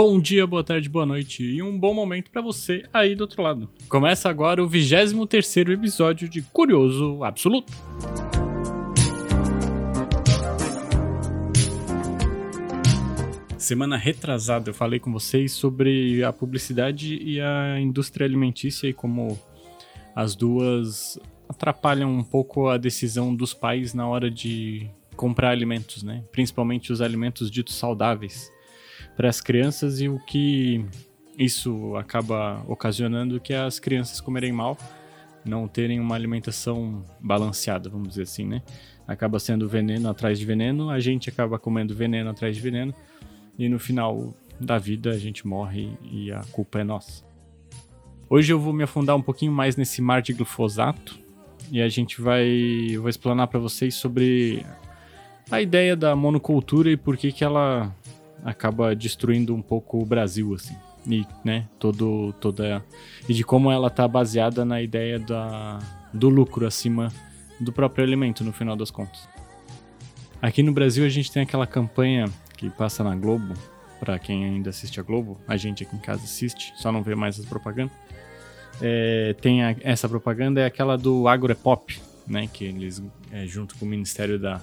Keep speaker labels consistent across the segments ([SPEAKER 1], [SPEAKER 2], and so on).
[SPEAKER 1] Bom dia, boa tarde, boa noite e um bom momento para você aí do outro lado. Começa agora o 23 episódio de Curioso Absoluto. Semana retrasada eu falei com vocês sobre a publicidade e a indústria alimentícia e como as duas atrapalham um pouco a decisão dos pais na hora de comprar alimentos, né? Principalmente os alimentos ditos saudáveis para as crianças e o que isso acaba ocasionando que as crianças comerem mal, não terem uma alimentação balanceada, vamos dizer assim, né? Acaba sendo veneno atrás de veneno, a gente acaba comendo veneno atrás de veneno e no final da vida a gente morre e a culpa é nossa. Hoje eu vou me afundar um pouquinho mais nesse mar de glifosato e a gente vai eu vou explanar para vocês sobre a ideia da monocultura e por que que ela acaba destruindo um pouco o Brasil, assim. E, né, todo, toda... E de como ela tá baseada na ideia da, do lucro acima do próprio alimento, no final das contas. Aqui no Brasil a gente tem aquela campanha que passa na Globo, para quem ainda assiste a Globo, a gente aqui em casa assiste, só não vê mais as propagandas. É, tem a, essa propaganda é aquela do Agropop, né, que eles é, junto com o Ministério da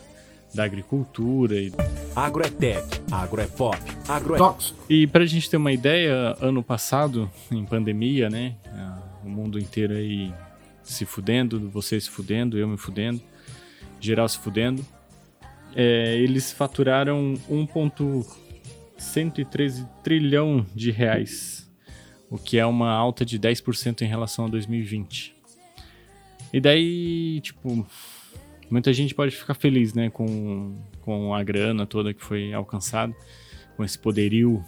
[SPEAKER 1] da agricultura. E...
[SPEAKER 2] Agro é tech, agro é pop, agro é... Tóxico.
[SPEAKER 1] E pra gente ter uma ideia, ano passado, em pandemia, né, o mundo inteiro aí se fudendo, você se fudendo, eu me fudendo, geral se fudendo, é, eles faturaram 1,113 trilhão de reais, o que é uma alta de 10% em relação a 2020. E daí, tipo, muita gente pode ficar feliz, né, com, com a grana toda que foi alcançada, com esse poderio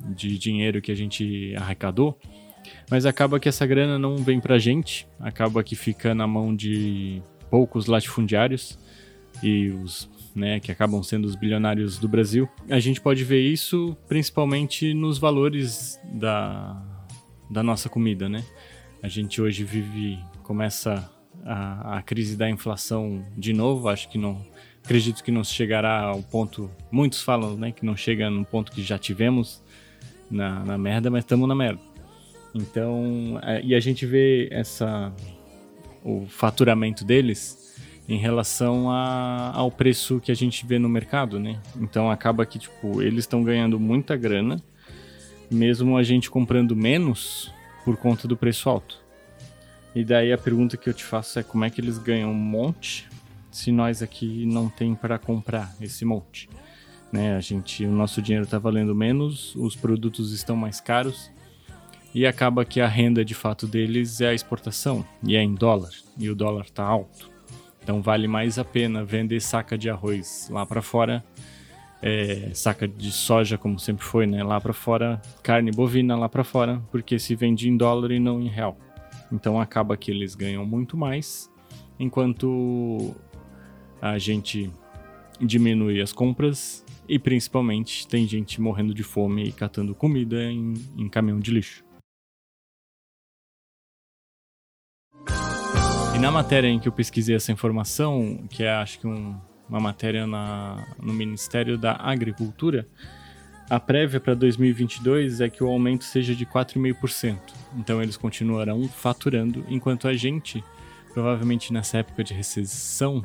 [SPEAKER 1] de dinheiro que a gente arrecadou, mas acaba que essa grana não vem pra gente, acaba que fica na mão de poucos latifundiários e os né, que acabam sendo os bilionários do Brasil. A gente pode ver isso principalmente nos valores da, da nossa comida, né? A gente hoje vive, começa a, a crise da inflação de novo. Acho que não. Acredito que não chegará ao ponto. Muitos falam né, que não chega no ponto que já tivemos na, na merda, mas estamos na merda. Então, é, e a gente vê essa o faturamento deles em relação a, ao preço que a gente vê no mercado, né? Então acaba que tipo eles estão ganhando muita grana, mesmo a gente comprando menos por conta do preço alto. E daí a pergunta que eu te faço é como é que eles ganham um monte se nós aqui não tem para comprar esse monte? Né? A gente, o nosso dinheiro está valendo menos, os produtos estão mais caros e acaba que a renda de fato deles é a exportação e é em dólar e o dólar está alto. Então vale mais a pena vender saca de arroz lá para fora, é, saca de soja como sempre foi, né? Lá para fora, carne bovina lá para fora, porque se vende em dólar e não em real. Então acaba que eles ganham muito mais, enquanto a gente diminui as compras e principalmente tem gente morrendo de fome e catando comida em, em caminhão de lixo. E na matéria em que eu pesquisei essa informação, que é acho que um, uma matéria na, no Ministério da Agricultura, a prévia para 2022 é que o aumento seja de 4,5%. Então eles continuarão faturando, enquanto a gente, provavelmente nessa época de recessão,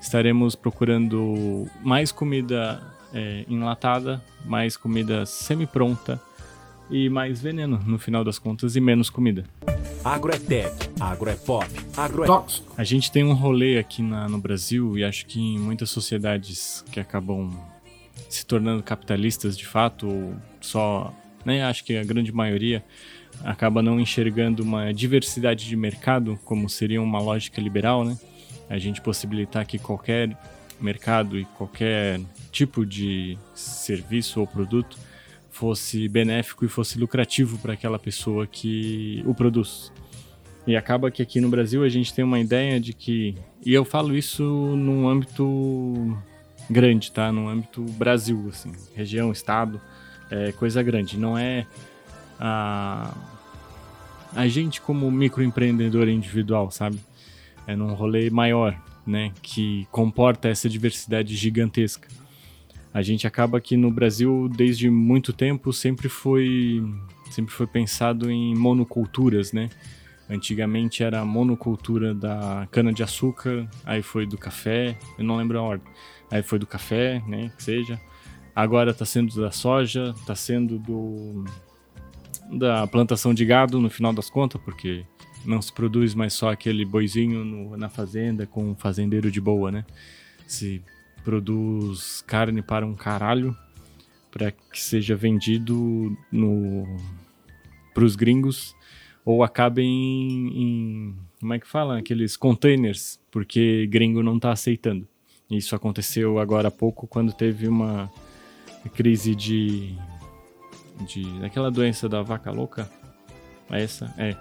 [SPEAKER 1] estaremos procurando mais comida é, enlatada, mais comida semi-pronta e mais veneno no final das contas e menos comida.
[SPEAKER 2] Agro é tech, agro é pop, agro é tóxico.
[SPEAKER 1] A gente tem um rolê aqui na, no Brasil e acho que em muitas sociedades que acabam se tornando capitalistas de fato, ou só, né, acho que a grande maioria acaba não enxergando uma diversidade de mercado como seria uma lógica liberal, né? A gente possibilitar que qualquer mercado e qualquer tipo de serviço ou produto fosse benéfico e fosse lucrativo para aquela pessoa que o produz. E acaba que aqui no Brasil a gente tem uma ideia de que, e eu falo isso num âmbito grande, tá? No âmbito Brasil, assim, região, estado, é coisa grande. Não é a, a gente como microempreendedor individual, sabe? É num rolê maior, né? Que comporta essa diversidade gigantesca. A gente acaba que no Brasil, desde muito tempo, sempre foi, sempre foi pensado em monoculturas, né? Antigamente era a monocultura da cana-de-açúcar, aí foi do café, eu não lembro a ordem. Aí foi do café, né, que seja. Agora está sendo da soja, está sendo do da plantação de gado no final das contas, porque não se produz mais só aquele boizinho no, na fazenda com um fazendeiro de boa, né? Se produz carne para um caralho para que seja vendido no para os gringos ou acabe em, em, como é que fala aqueles containers porque gringo não está aceitando isso aconteceu agora há pouco quando teve uma crise de de daquela doença da vaca louca? É essa? É.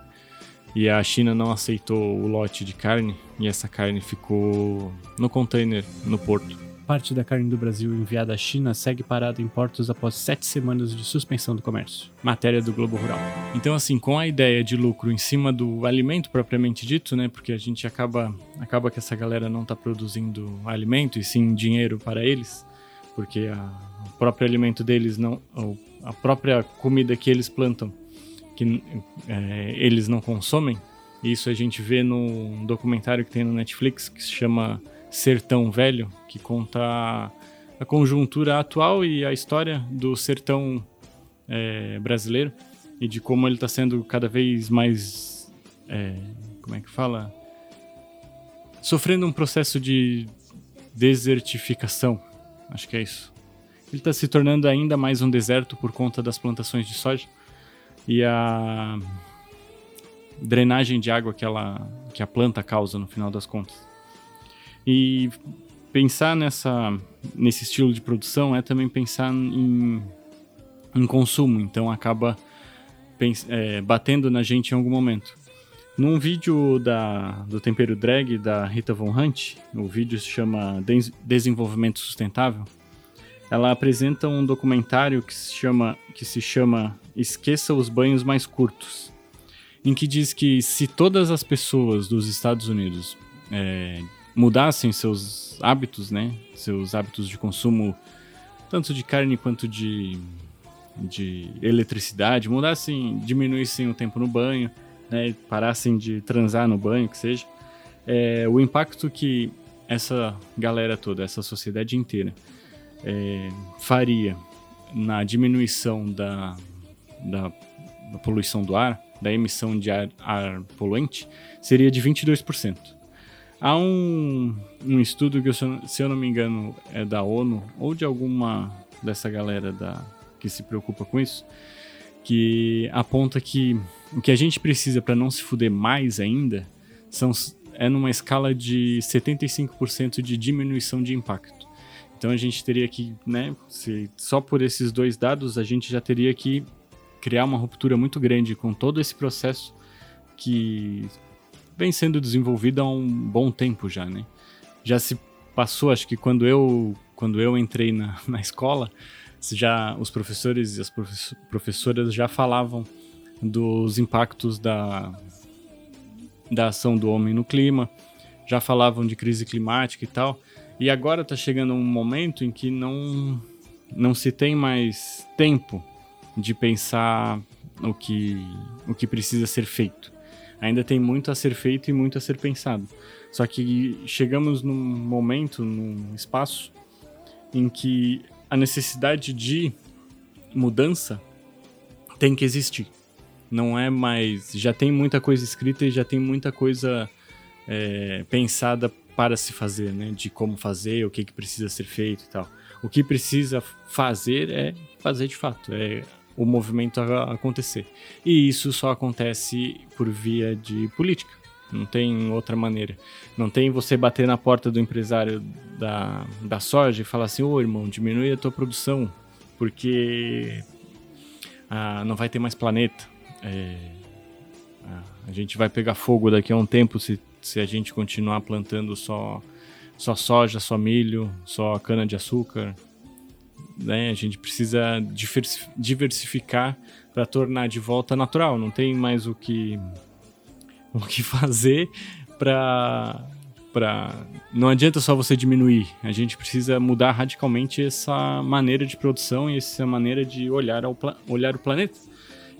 [SPEAKER 1] E a China não aceitou o lote de carne e essa carne ficou no container no porto.
[SPEAKER 3] Parte da carne do Brasil enviada à China segue parada em portos após sete semanas de suspensão do comércio. Matéria do Globo Rural.
[SPEAKER 1] Então, assim, com a ideia de lucro em cima do alimento propriamente dito, né? Porque a gente acaba, acaba que essa galera não está produzindo alimento e sim dinheiro para eles, porque a, o próprio alimento deles não, a própria comida que eles plantam que é, eles não consomem. Isso a gente vê no documentário que tem no Netflix que se chama Sertão Velho, que conta a conjuntura atual e a história do sertão é, brasileiro e de como ele está sendo cada vez mais. É, como é que fala? Sofrendo um processo de desertificação. Acho que é isso. Ele está se tornando ainda mais um deserto por conta das plantações de soja e a drenagem de água que, ela, que a planta causa no final das contas. E pensar nessa, nesse estilo de produção é também pensar em, em consumo, então acaba é, batendo na gente em algum momento. Num vídeo da, do Tempero Drag da Rita Von Hunt, o vídeo se chama Desenvolvimento Sustentável, ela apresenta um documentário que se chama, que se chama Esqueça os Banhos Mais Curtos, em que diz que se todas as pessoas dos Estados Unidos é, mudassem seus hábitos, né, seus hábitos de consumo, tanto de carne quanto de, de eletricidade, mudassem, diminuíssem o tempo no banho, né, parassem de transar no banho, que seja, é, o impacto que essa galera toda, essa sociedade inteira, é, faria na diminuição da, da, da, poluição do ar, da emissão de ar, ar poluente, seria de 22%. Há um, um estudo que, se eu não me engano, é da ONU ou de alguma dessa galera da, que se preocupa com isso, que aponta que o que a gente precisa para não se fuder mais ainda são, é numa escala de 75% de diminuição de impacto. Então a gente teria que, né, se só por esses dois dados a gente já teria que criar uma ruptura muito grande com todo esse processo que vem sendo desenvolvido há um bom tempo já, né? Já se passou, acho que quando eu quando eu entrei na, na escola, já os professores e as professoras já falavam dos impactos da, da ação do homem no clima, já falavam de crise climática e tal. E agora está chegando um momento em que não, não se tem mais tempo de pensar o que, o que precisa ser feito. Ainda tem muito a ser feito e muito a ser pensado. Só que chegamos num momento, num espaço, em que a necessidade de mudança tem que existir. Não é mais. Já tem muita coisa escrita e já tem muita coisa é, pensada para se fazer, né? De como fazer, o que, que precisa ser feito e tal. O que precisa fazer é fazer de fato, é o movimento acontecer. E isso só acontece por via de política. Não tem outra maneira. Não tem você bater na porta do empresário da, da soja e falar assim: ô irmão, diminui a tua produção, porque ah, não vai ter mais planeta. É, a gente vai pegar fogo daqui a um tempo se se a gente continuar plantando só, só soja, só milho, só cana-de-açúcar. Né? A gente precisa diversificar para tornar de volta natural. Não tem mais o que, o que fazer para para não adianta só você diminuir, a gente precisa mudar radicalmente essa maneira de produção e essa maneira de olhar, ao olhar o planeta.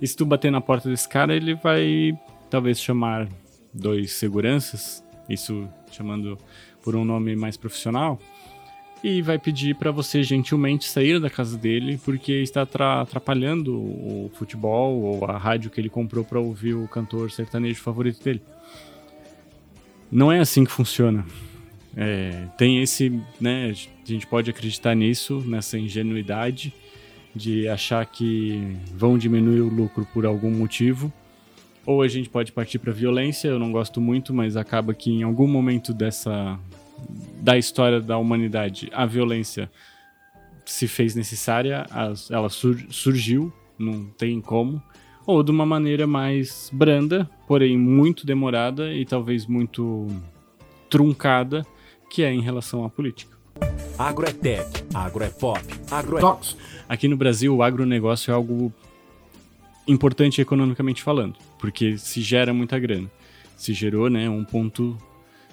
[SPEAKER 1] E se tu bater na porta desse cara, ele vai talvez chamar dois seguranças, isso chamando por um nome mais profissional, e vai pedir para você gentilmente sair da casa dele porque está atrapalhando o futebol ou a rádio que ele comprou para ouvir o cantor sertanejo favorito dele. Não é assim que funciona. É, tem esse, né? A gente pode acreditar nisso, nessa ingenuidade de achar que vão diminuir o lucro por algum motivo. Ou a gente pode partir para violência, eu não gosto muito, mas acaba que em algum momento dessa da história da humanidade, a violência se fez necessária, ela surgiu, não tem como ou de uma maneira mais branda, porém muito demorada e talvez muito truncada, que é em relação à política.
[SPEAKER 2] Agro é tech, agro é pop, agro é... Tox.
[SPEAKER 1] Aqui no Brasil, o agronegócio é algo importante economicamente falando, porque se gera muita grana. Se gerou, né,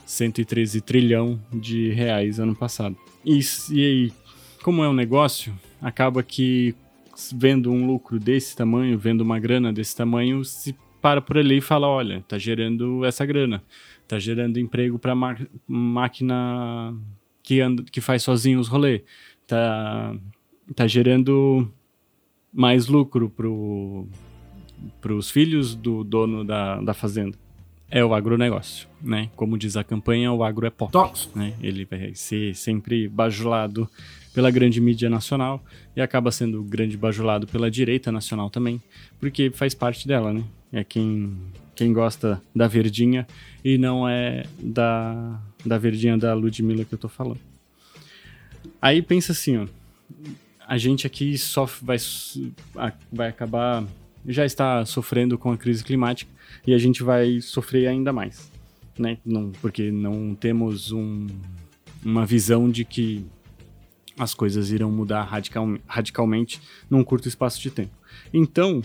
[SPEAKER 1] 1.113 trilhão de reais ano passado. E, e aí, como é um negócio, acaba que vendo um lucro desse tamanho, vendo uma grana desse tamanho, se para por ali e fala, olha, tá gerando essa grana, tá gerando emprego para máquina que anda, que faz sozinho os rolês, tá tá gerando mais lucro pro os filhos do dono da, da fazenda. É o agronegócio, né? Como diz a campanha, o agro é pop. Né? Ele vai ser sempre bajulado pela grande mídia nacional e acaba sendo grande bajulado pela direita nacional também, porque faz parte dela, né? É quem, quem gosta da verdinha e não é da, da verdinha da Ludmilla que eu tô falando. Aí pensa assim, ó, a gente aqui sofre, vai, vai acabar, já está sofrendo com a crise climática e a gente vai sofrer ainda mais, né? Não, porque não temos um, uma visão de que as coisas irão mudar radical, radicalmente num curto espaço de tempo. Então,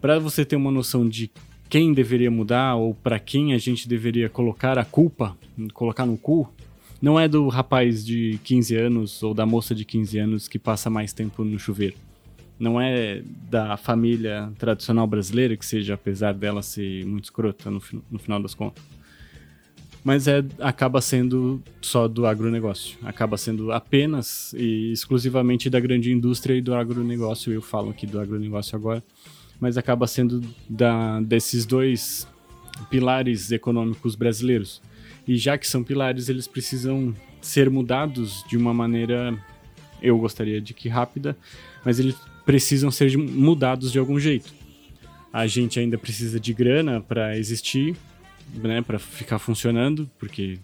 [SPEAKER 1] para você ter uma noção de quem deveria mudar ou para quem a gente deveria colocar a culpa, colocar no cu, não é do rapaz de 15 anos ou da moça de 15 anos que passa mais tempo no chuveiro. Não é da família tradicional brasileira, que seja, apesar dela ser muito escrota no, no final das contas mas é, acaba sendo só do agronegócio. Acaba sendo apenas e exclusivamente da grande indústria e do agronegócio. Eu falo aqui do agronegócio agora, mas acaba sendo da, desses dois pilares econômicos brasileiros. E já que são pilares, eles precisam ser mudados de uma maneira, eu gostaria de que rápida, mas eles precisam ser mudados de algum jeito. A gente ainda precisa de grana para existir, né, para ficar funcionando, porque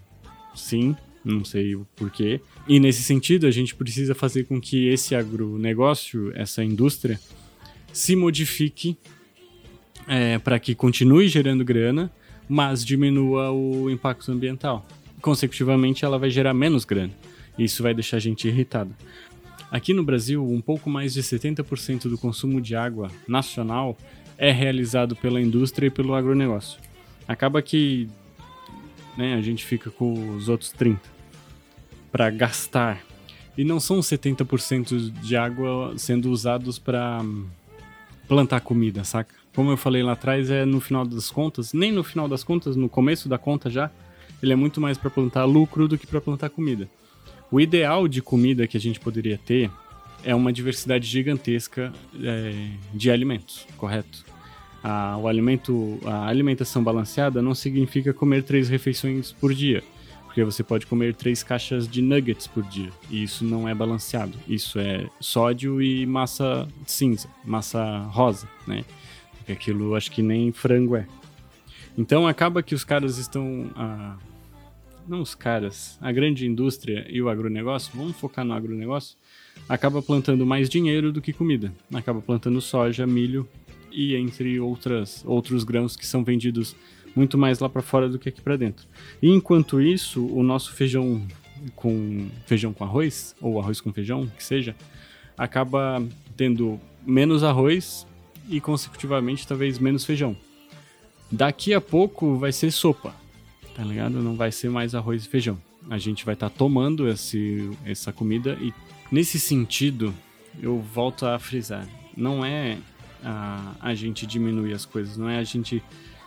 [SPEAKER 1] sim, não sei o porquê. E nesse sentido, a gente precisa fazer com que esse agronegócio, essa indústria, se modifique é, para que continue gerando grana, mas diminua o impacto ambiental. Consecutivamente, ela vai gerar menos grana. Isso vai deixar a gente irritado. Aqui no Brasil, um pouco mais de 70% do consumo de água nacional é realizado pela indústria e pelo agronegócio acaba que né, a gente fica com os outros 30 para gastar. E não são 70% de água sendo usados para plantar comida, saca? Como eu falei lá atrás, é no final das contas, nem no final das contas, no começo da conta já, ele é muito mais para plantar lucro do que para plantar comida. O ideal de comida que a gente poderia ter é uma diversidade gigantesca é, de alimentos, correto? a, o alimento, a alimentação balanceada não significa comer três refeições por dia, porque você pode comer três caixas de nuggets por dia, e isso não é balanceado. Isso é sódio e massa cinza, massa rosa, né? Porque aquilo acho que nem frango é. Então acaba que os caras estão. Ah, não os caras, a grande indústria e o agronegócio, vamos focar no agronegócio, acaba plantando mais dinheiro do que comida. Acaba plantando soja, milho e entre outras, outros grãos que são vendidos muito mais lá para fora do que aqui para dentro. E enquanto isso, o nosso feijão com feijão com arroz ou arroz com feijão, que seja, acaba tendo menos arroz e consecutivamente talvez menos feijão. Daqui a pouco vai ser sopa, tá ligado? Não vai ser mais arroz e feijão. A gente vai estar tá tomando esse, essa comida e nesse sentido eu volto a frisar, não é a, a gente diminuir as coisas, não é a gente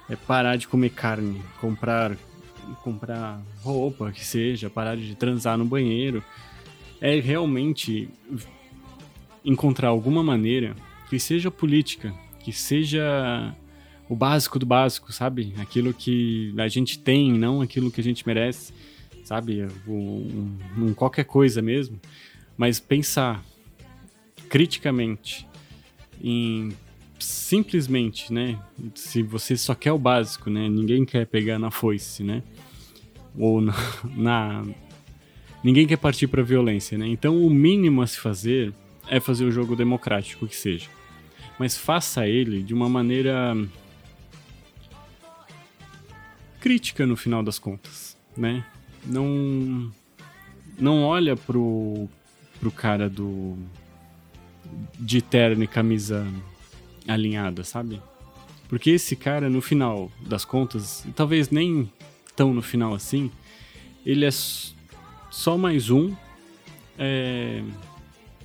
[SPEAKER 1] é parar de comer carne, comprar comprar roupa que seja, parar de transar no banheiro, é realmente encontrar alguma maneira que seja política, que seja o básico do básico, sabe? Aquilo que a gente tem, não aquilo que a gente merece, sabe? Um, um, qualquer coisa mesmo. Mas pensar criticamente em simplesmente, né? Se você só quer o básico, né? Ninguém quer pegar na foice, né? Ou na, na ninguém quer partir para violência, né? Então o mínimo a se fazer é fazer o jogo democrático que seja. Mas faça ele de uma maneira crítica no final das contas, né? Não não olha pro pro cara do de terno e camisa alinhada, sabe? Porque esse cara no final das contas, talvez nem tão no final assim, ele é só mais um é,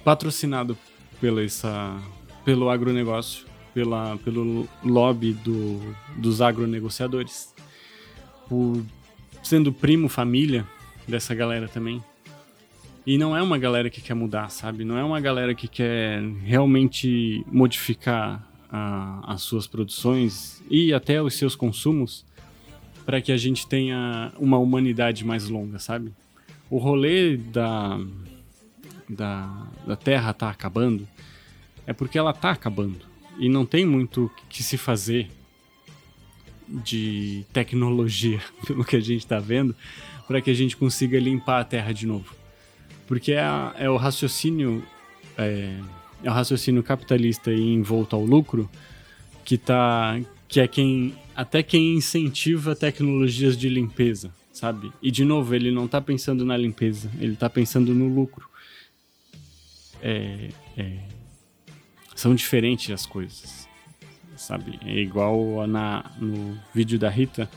[SPEAKER 1] patrocinado pela essa, pelo agronegócio, pela, pelo lobby do, dos agronegociadores, por sendo primo, família dessa galera também. E não é uma galera que quer mudar, sabe? Não é uma galera que quer realmente modificar a, as suas produções e até os seus consumos para que a gente tenha uma humanidade mais longa, sabe? O rolê da, da, da Terra tá acabando é porque ela tá acabando. E não tem muito que se fazer de tecnologia, pelo que a gente está vendo, para que a gente consiga limpar a Terra de novo. Porque é, é o raciocínio é, é, o raciocínio capitalista e envolto ao lucro que tá que é quem até quem incentiva tecnologias de limpeza, sabe? E de novo, ele não está pensando na limpeza, ele está pensando no lucro é, é, são diferentes as coisas, sabe? É igual na, no vídeo da Rita,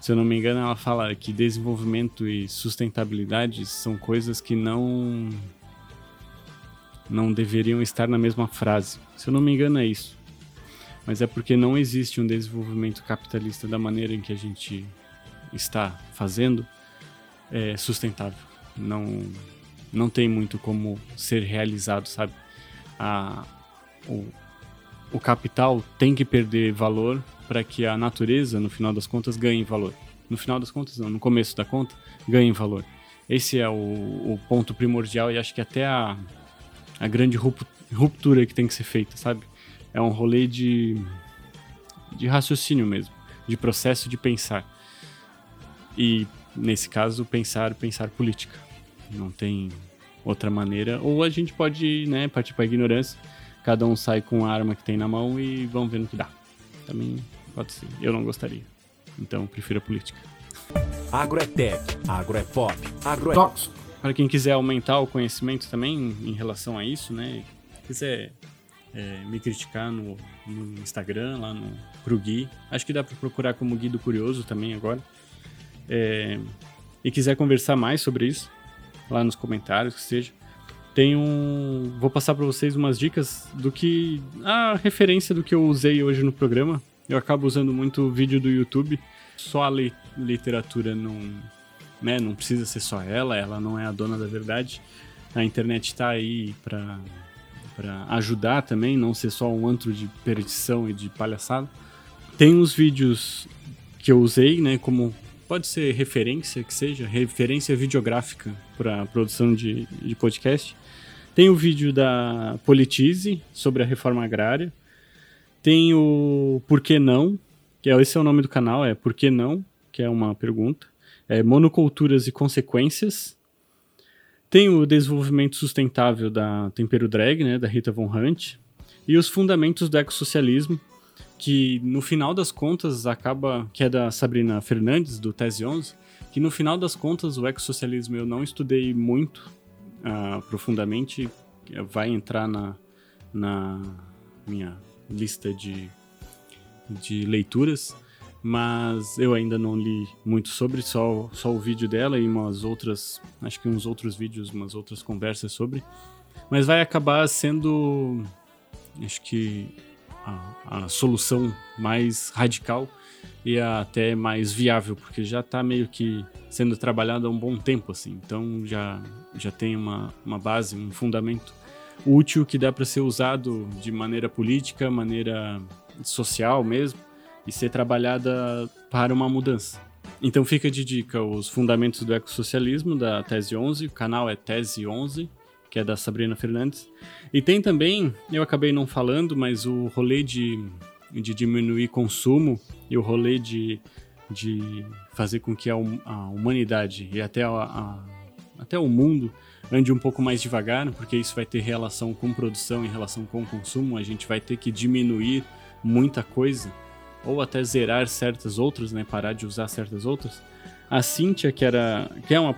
[SPEAKER 1] se eu não me engano, ela fala que desenvolvimento e sustentabilidade são coisas que não não deveriam estar na mesma frase. Se eu não me engano é isso. Mas é porque não existe um desenvolvimento capitalista da maneira em que a gente está fazendo é, sustentável. Não não tem muito como ser realizado, sabe? A, o, o capital tem que perder valor para que a natureza, no final das contas, ganhe valor. No final das contas, não, no começo da conta, ganhe valor. Esse é o, o ponto primordial e acho que até a, a grande ruptura que tem que ser feita, sabe? É um rolê de, de raciocínio mesmo, de processo de pensar. E, nesse caso, pensar, pensar política. Não tem outra maneira. Ou a gente pode né, partir para ignorância. Cada um sai com a arma que tem na mão e vamos ver no que dá. Também pode ser. Eu não gostaria. Então, prefiro a política.
[SPEAKER 2] Agroetec, Agroepop, Agro
[SPEAKER 1] Para quem quiser aumentar o conhecimento também em relação a isso, né? Quiser é, me criticar no, no, Instagram, lá no pro Gui. Acho que dá para procurar como Gui do Curioso também agora. É, e quiser conversar mais sobre isso, lá nos comentários, que seja. Tem um. Vou passar para vocês umas dicas do que. A referência do que eu usei hoje no programa. Eu acabo usando muito vídeo do YouTube. Só a li literatura não. Né, não precisa ser só ela, ela não é a dona da verdade. A internet está aí para para ajudar também, não ser só um antro de perdição e de palhaçada. Tem uns vídeos que eu usei, né, como pode ser referência, que seja, referência videográfica para produção de, de podcast. Tem o vídeo da Politize sobre a reforma agrária. Tem o Por que Não, que é, esse é o nome do canal, é Por que Não, que é uma pergunta. É Monoculturas e Consequências. Tem o Desenvolvimento Sustentável da Tempero Drag, né, da Rita Von Hunt. E os Fundamentos do Ecossocialismo, que no final das contas acaba, que é da Sabrina Fernandes, do Tese 11, que no final das contas o ecossocialismo eu não estudei muito uh, profundamente, vai entrar na, na minha lista de, de leituras, mas eu ainda não li muito sobre, só, só o vídeo dela e umas outras, acho que uns outros vídeos, umas outras conversas sobre. Mas vai acabar sendo, acho que, a, a solução mais radical e até mais viável, porque já está meio que sendo trabalhado há um bom tempo, assim. Então já, já tem uma, uma base, um fundamento útil que dá para ser usado de maneira política, maneira social mesmo e ser trabalhada para uma mudança. Então fica de dica os fundamentos do ecossocialismo da Tese 11, o canal é Tese 11, que é da Sabrina Fernandes. E tem também, eu acabei não falando, mas o rolê de, de diminuir consumo e o rolê de, de fazer com que a, a humanidade e até, a, a, até o mundo ande um pouco mais devagar, porque isso vai ter relação com produção e relação com consumo, a gente vai ter que diminuir muita coisa ou até zerar certas outras, né, parar de usar certas outras. A Cíntia, que era que é uma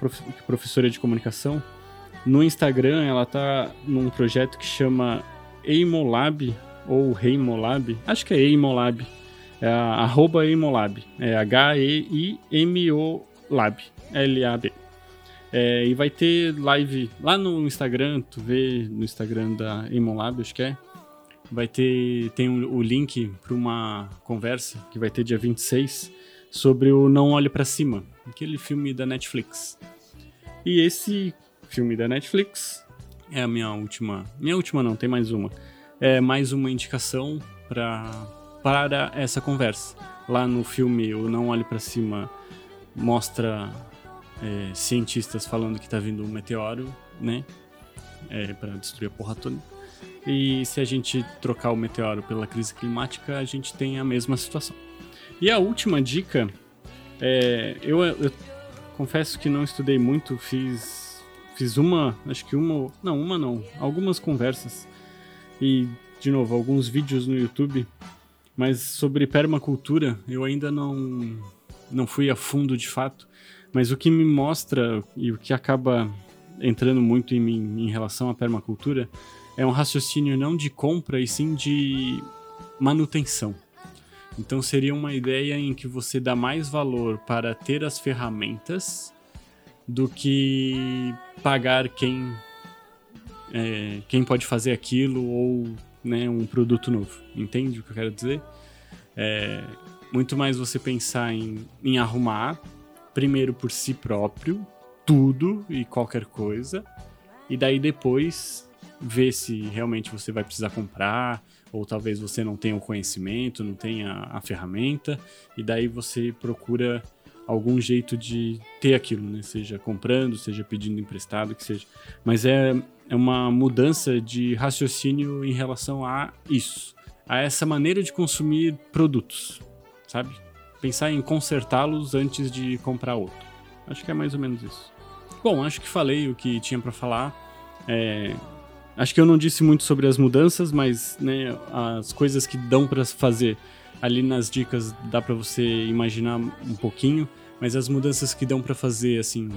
[SPEAKER 1] professora de comunicação, no Instagram ela tá num projeto que chama Eimolab ou Reimolab, acho que é Eimolab. É arroba Eimolab, é H-E-I-M-O Lab. É, e vai ter live lá no Instagram, tu vê no Instagram da Eimolab, acho que é, vai ter tem o, o link para uma conversa que vai ter dia 26 sobre o Não Olhe para Cima, aquele filme da Netflix. E esse filme da Netflix é a minha última, minha última não, tem mais uma. É mais uma indicação para para essa conversa. Lá no filme O Não Olhe para Cima mostra é, cientistas falando que está vindo um meteoro, né? É, para destruir a porra toda. E se a gente trocar o meteoro pela crise climática, a gente tem a mesma situação. E a última dica, é, eu, eu confesso que não estudei muito, fiz, fiz uma, acho que uma, não, uma não, algumas conversas e, de novo, alguns vídeos no YouTube, mas sobre permacultura eu ainda não, não fui a fundo de fato. Mas o que me mostra e o que acaba entrando muito em mim em relação à permacultura é um raciocínio não de compra e sim de manutenção. Então seria uma ideia em que você dá mais valor para ter as ferramentas do que pagar quem é, quem pode fazer aquilo ou né, um produto novo. Entende o que eu quero dizer? É, muito mais você pensar em, em arrumar primeiro por si próprio tudo e qualquer coisa e daí depois ver se realmente você vai precisar comprar, ou talvez você não tenha o conhecimento, não tenha a ferramenta, e daí você procura algum jeito de ter aquilo, né? Seja comprando, seja pedindo emprestado, que seja. Mas é, é uma mudança de raciocínio em relação a isso, a essa maneira de consumir produtos, sabe? Pensar em consertá-los antes de comprar outro. Acho que é mais ou menos isso. Bom, acho que falei o que tinha para falar. É, Acho que eu não disse muito sobre as mudanças, mas né, as coisas que dão para fazer ali nas dicas dá para você imaginar um pouquinho, mas as mudanças que dão para fazer assim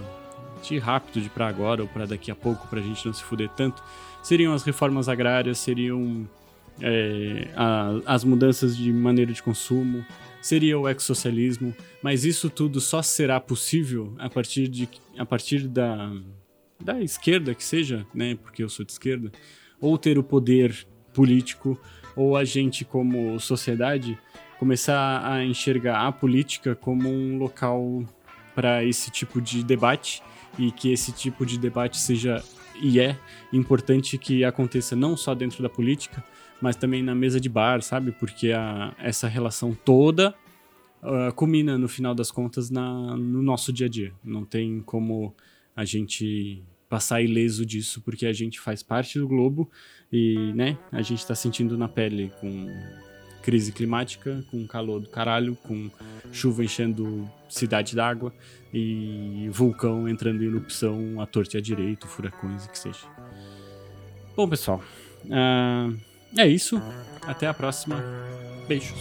[SPEAKER 1] de rápido, de para agora ou para daqui a pouco, para a gente não se fuder tanto, seriam as reformas agrárias, seriam é, a, as mudanças de maneira de consumo, seria o ecossocialismo, mas isso tudo só será possível a partir, de, a partir da da esquerda que seja, né, porque eu sou de esquerda, ou ter o poder político, ou a gente como sociedade começar a enxergar a política como um local para esse tipo de debate e que esse tipo de debate seja e é importante que aconteça não só dentro da política, mas também na mesa de bar, sabe? Porque a, essa relação toda uh, culmina no final das contas na, no nosso dia a dia. Não tem como a gente passar ileso disso, porque a gente faz parte do globo e, né, a gente está sentindo na pele com crise climática, com calor do caralho, com chuva enchendo cidade d'água e vulcão entrando em erupção à torta e à direito, furacões e que seja. Bom, pessoal, uh, é isso. Até a próxima. Beijos.